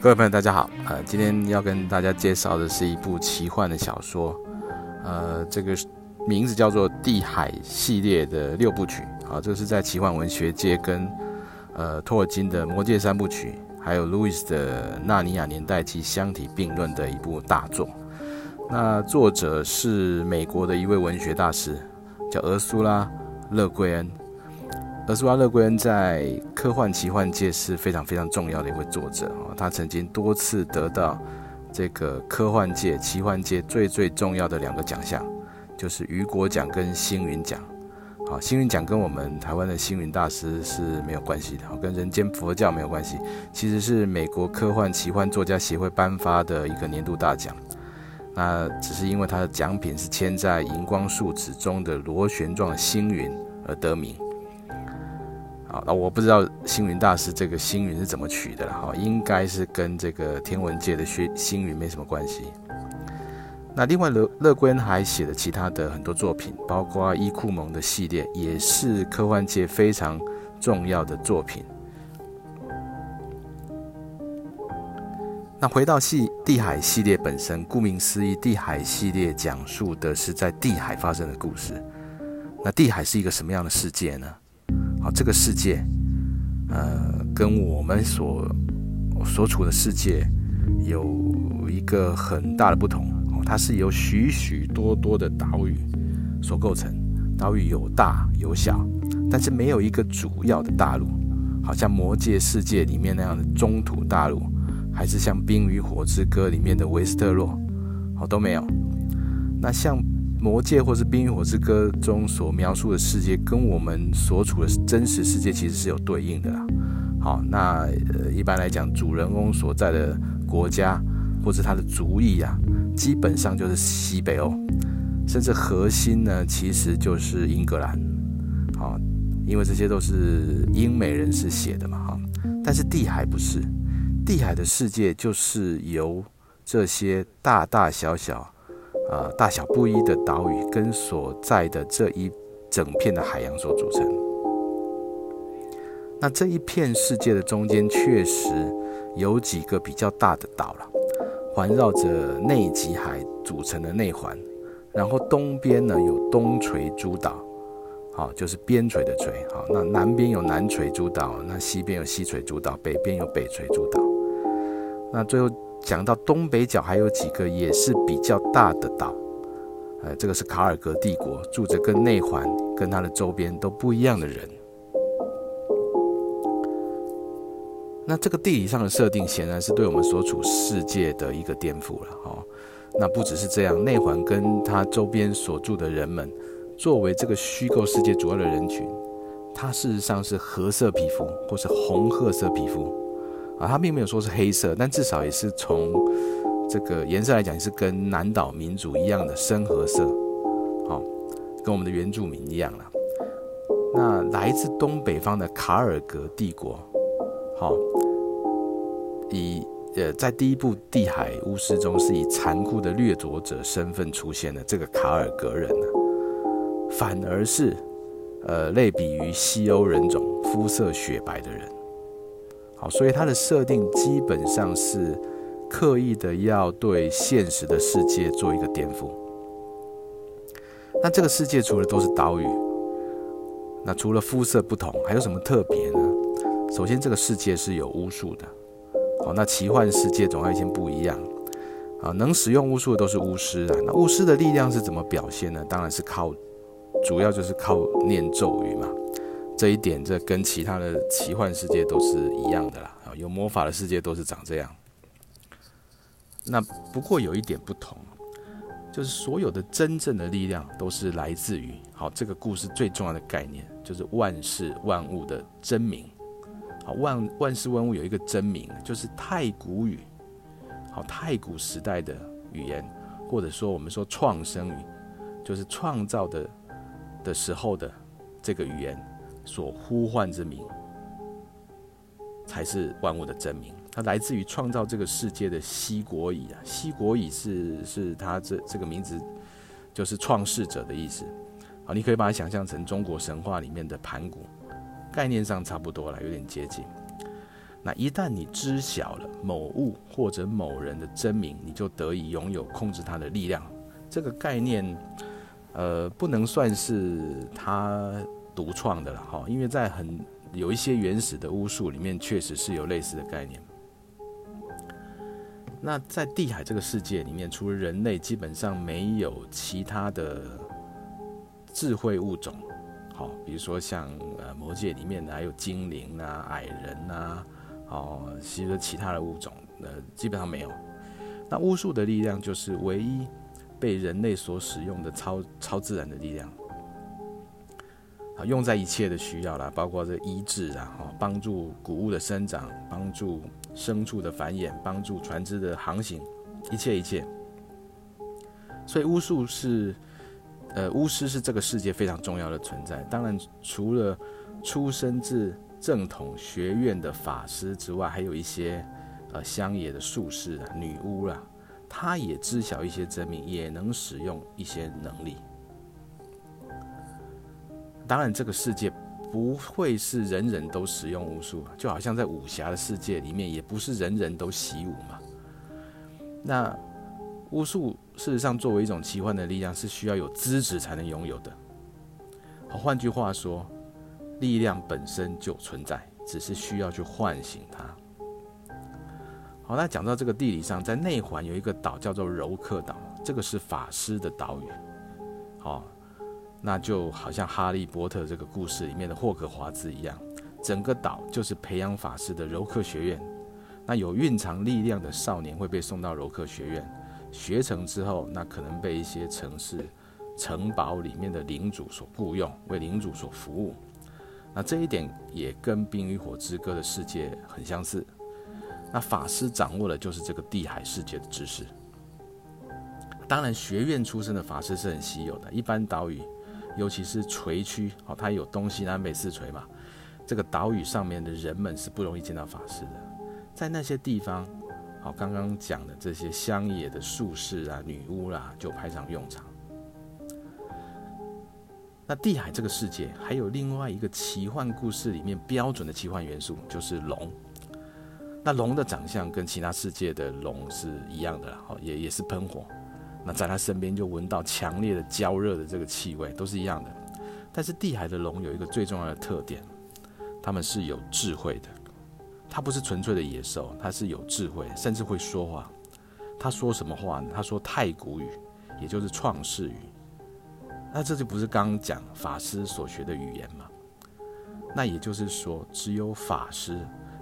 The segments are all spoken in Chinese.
各位朋友，大家好。呃，今天要跟大家介绍的是一部奇幻的小说，呃，这个名字叫做《地海》系列的六部曲。啊，这是在奇幻文学界跟呃托尔金的《魔戒三部曲》，还有路易斯的《纳尼亚年代记》相提并论的一部大作。那作者是美国的一位文学大师，叫俄苏拉·勒圭恩。俄苏拉·勒圭恩在科幻奇幻界是非常非常重要的一位作者哦，他曾经多次得到这个科幻界、奇幻界最最重要的两个奖项，就是雨果奖跟星云奖。好，星云奖跟我们台湾的星云大师是没有关系的，跟人间佛教没有关系，其实是美国科幻奇幻作家协会颁发的一个年度大奖。那只是因为他的奖品是嵌在荧光树脂中的螺旋状星云而得名。好，那我不知道星云大师这个星云是怎么取的了哈，应该是跟这个天文界的星星云没什么关系。那另外乐乐观还写了其他的很多作品，包括伊库蒙的系列，也是科幻界非常重要的作品。那回到系地海系列本身，顾名思义，地海系列讲述的是在地海发生的故事。那地海是一个什么样的世界呢？好，这个世界，呃，跟我们所所处的世界有一个很大的不同哦。它是由许许多多的岛屿所构成，岛屿有大有小，但是没有一个主要的大陆，好像魔戒世界里面那样的中土大陆，还是像冰与火之歌里面的维斯特洛，好，都没有。那像。魔戒或是冰与火之歌中所描述的世界，跟我们所处的真实世界其实是有对应的啦。好，那呃一般来讲，主人公所在的国家或是他的族裔啊，基本上就是西北欧，甚至核心呢其实就是英格兰。好，因为这些都是英美人士写的嘛，哈。但是地海不是，地海的世界就是由这些大大小小。呃，大小不一的岛屿跟所在的这一整片的海洋所组成。那这一片世界的中间确实有几个比较大的岛了，环绕着内极海组成的内环。然后东边呢有东垂诸岛，好，就是边陲的陲。好，那南边有南垂诸岛，那西边有西垂诸岛，北边有北垂诸岛。那最后。讲到东北角还有几个也是比较大的岛，呃，这个是卡尔格帝国，住着跟内环跟它的周边都不一样的人。那这个地理上的设定显然是对我们所处世界的一个颠覆了哦。那不只是这样，内环跟它周边所住的人们，作为这个虚构世界主要的人群，它事实上是褐色皮肤或是红褐色皮肤。啊，他并没有说是黑色，但至少也是从这个颜色来讲，是跟南岛民族一样的深褐色，好，跟我们的原住民一样了。那来自东北方的卡尔格帝国，好，以呃在第一部《地海巫师》中是以残酷的掠夺者身份出现的这个卡尔格人呢，反而是呃类比于西欧人种，肤色雪白的人。好，所以它的设定基本上是刻意的要对现实的世界做一个颠覆。那这个世界除了都是岛屿，那除了肤色不同，还有什么特别呢？首先，这个世界是有巫术的。好，那奇幻世界总要一些不一样。啊，能使用巫术的都是巫师啊。那巫师的力量是怎么表现呢？当然是靠，主要就是靠念咒语嘛。这一点，这跟其他的奇幻世界都是一样的啦。有魔法的世界都是长这样。那不过有一点不同，就是所有的真正的力量都是来自于，好，这个故事最重要的概念就是万事万物的真名。好，万万事万物有一个真名，就是太古语。好，太古时代的语言，或者说我们说创生语，就是创造的的时候的这个语言。所呼唤之名，才是万物的真名。它来自于创造这个世界的西国乙啊，西国乙是是它这这个名字，就是创世者的意思。好，你可以把它想象成中国神话里面的盘古，概念上差不多了，有点接近。那一旦你知晓了某物或者某人的真名，你就得以拥有控制它的力量。这个概念，呃，不能算是他独创的了哈，因为在很有一些原始的巫术里面，确实是有类似的概念。那在地海这个世界里面，除了人类，基本上没有其他的智慧物种。好，比如说像呃魔界里面的还有精灵啊、矮人啊，哦，其实其他的物种呃基本上没有。那巫术的力量就是唯一被人类所使用的超超自然的力量，啊，用在一切的需要啦，包括这医治啊，哈，帮助谷物的生长，帮助。牲畜的繁衍，帮助船只的航行，一切一切。所以巫术是，呃，巫师是这个世界非常重要的存在。当然，除了出身自正统学院的法师之外，还有一些呃乡野的术士啊、女巫啦、啊，他也知晓一些真名，也能使用一些能力。当然，这个世界。不会是人人都使用巫术，就好像在武侠的世界里面，也不是人人都习武嘛。那巫术事实上作为一种奇幻的力量，是需要有资质才能拥有的。好，换句话说，力量本身就存在，只是需要去唤醒它。好，那讲到这个地理上，在内环有一个岛叫做柔克岛，这个是法师的岛屿。好。那就好像《哈利波特》这个故事里面的霍格华兹一样，整个岛就是培养法师的柔克学院。那有蕴藏力量的少年会被送到柔克学院，学成之后，那可能被一些城市、城堡里面的领主所雇佣，为领主所服务。那这一点也跟《冰与火之歌》的世界很相似。那法师掌握的就是这个地海世界的知识。当然，学院出身的法师是很稀有的，一般岛屿。尤其是垂区，哦，它有东西南北四锤嘛。这个岛屿上面的人们是不容易见到法师的，在那些地方，好，刚刚讲的这些乡野的术士啊、女巫啦、就派上用场。那地海这个世界还有另外一个奇幻故事里面标准的奇幻元素，就是龙。那龙的长相跟其他世界的龙是一样的，好，也也是喷火。那在他身边就闻到强烈的焦热的这个气味，都是一样的。但是地海的龙有一个最重要的特点，他们是有智慧的。它不是纯粹的野兽，它是有智慧，甚至会说话。他说什么话呢？他说太古语，也就是创世语。那这就不是刚刚讲法师所学的语言吗？那也就是说，只有法师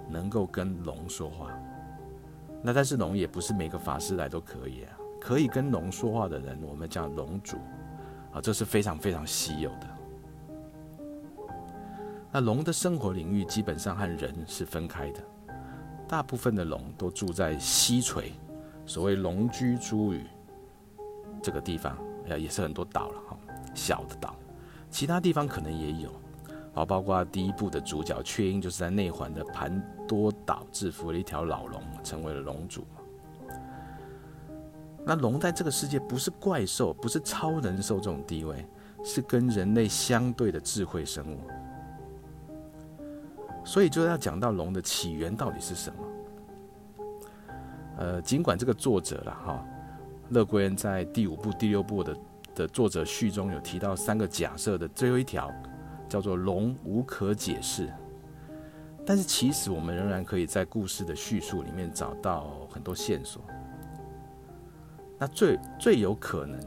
能够跟龙说话。那但是龙也不是每个法师来都可以啊。可以跟龙说话的人，我们叫龙主，啊，这是非常非常稀有的。那龙的生活领域基本上和人是分开的，大部分的龙都住在西陲，所谓龙居诸屿这个地方，也是很多岛了哈，小的岛，其他地方可能也有，啊，包括第一部的主角雀鹰就是在内环的盘多岛制服了一条老龙，成为了龙主。那龙在这个世界不是怪兽，不是超能兽这种地位，是跟人类相对的智慧生物。所以就要讲到龙的起源到底是什么？呃，尽管这个作者了哈，乐归恩在第五部、第六部的的作者序中有提到三个假设的最后一条，叫做龙无可解释。但是其实我们仍然可以在故事的叙述里面找到很多线索。那最最有可能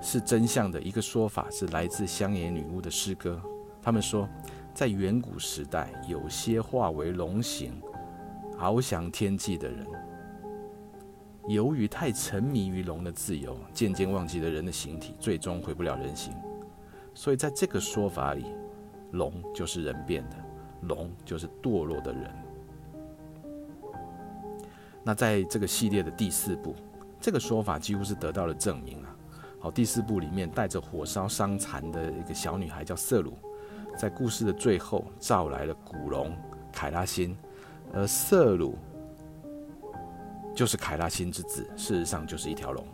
是真相的一个说法是来自乡野女巫的诗歌。他们说，在远古时代，有些化为龙形、翱翔天际的人，由于太沉迷于龙的自由，渐渐忘记了人的形体，最终回不了人形。所以，在这个说法里，龙就是人变的，龙就是堕落的人。那在这个系列的第四部。这个说法几乎是得到了证明啊！好，第四部里面带着火烧伤残的一个小女孩叫瑟鲁，在故事的最后召来了古龙凯拉辛，而瑟鲁就是凯拉辛之子，事实上就是一条龙。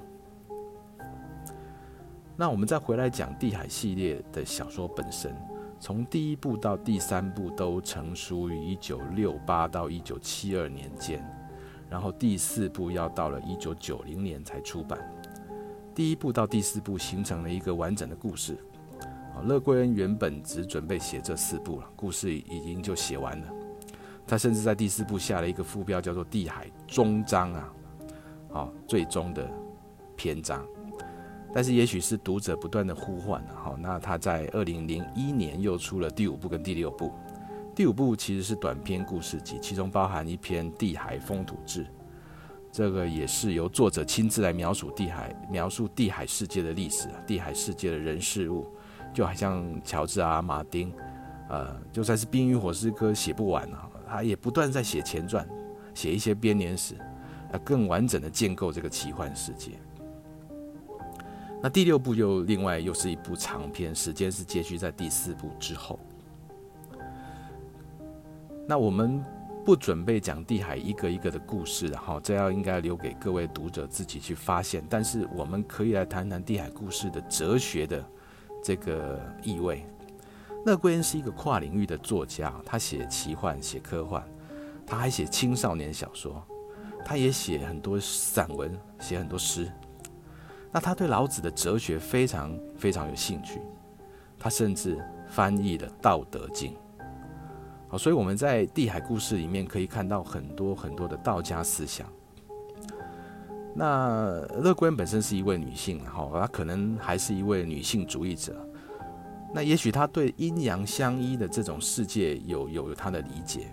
那我们再回来讲地海系列的小说本身，从第一部到第三部都成书于一九六八到一九七二年间，然后第四部要到了一九九零年才出版。第一部到第四部形成了一个完整的故事。啊，乐贵恩原本只准备写这四部了，故事已经就写完了。他甚至在第四部下了一个副标，叫做《地海终章》啊，好，最终的篇章。但是，也许是读者不断的呼唤，好，那他在二零零一年又出了第五部跟第六部。第五部其实是短篇故事集，其中包含一篇《地海风土志》，这个也是由作者亲自来描述地海，描述地海世界的历史，地海世界的人事物，就好像乔治阿马丁，呃，就算是《冰与火之歌》写不完啊，他也不断在写前传，写一些编年史，呃，更完整的建构这个奇幻世界。那第六部又另外又是一部长篇，时间是接续在第四部之后。那我们不准备讲地海一个一个的故事，然后这要应该留给各位读者自己去发现。但是我们可以来谈谈地海故事的哲学的这个意味。乐归恩是一个跨领域的作家，他写奇幻，写科幻，他还写青少年小说，他也写很多散文，写很多诗。那他对老子的哲学非常非常有兴趣，他甚至翻译了《道德经》。好，所以我们在地海故事里面可以看到很多很多的道家思想。那乐观本身是一位女性，哈，她可能还是一位女性主义者。那也许她对阴阳相依的这种世界有有有她的理解。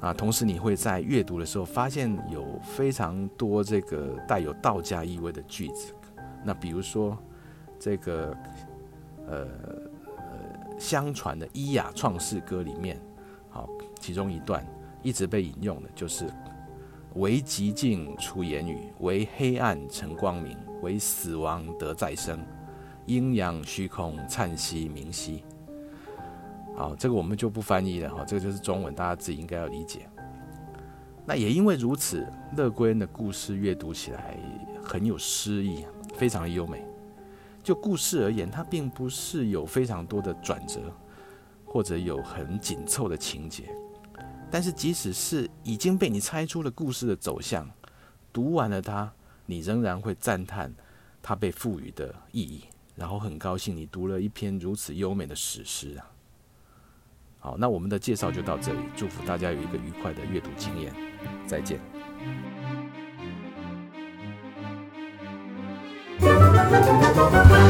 啊，同时你会在阅读的时候发现有非常多这个带有道家意味的句子。那比如说这个呃相传的《伊雅创世歌》里面，好，其中一段一直被引用的就是“惟寂静出言语，惟黑暗成光明，惟死亡得再生，阴阳虚空灿兮明兮。”好，这个我们就不翻译了哈，这个就是中文，大家自己应该要理解。那也因为如此，乐归恩的故事阅读起来很有诗意，非常的优美。就故事而言，它并不是有非常多的转折，或者有很紧凑的情节。但是，即使是已经被你猜出了故事的走向，读完了它，你仍然会赞叹它被赋予的意义，然后很高兴你读了一篇如此优美的史诗啊。好，那我们的介绍就到这里，祝福大家有一个愉快的阅读经验，再见。Thank you.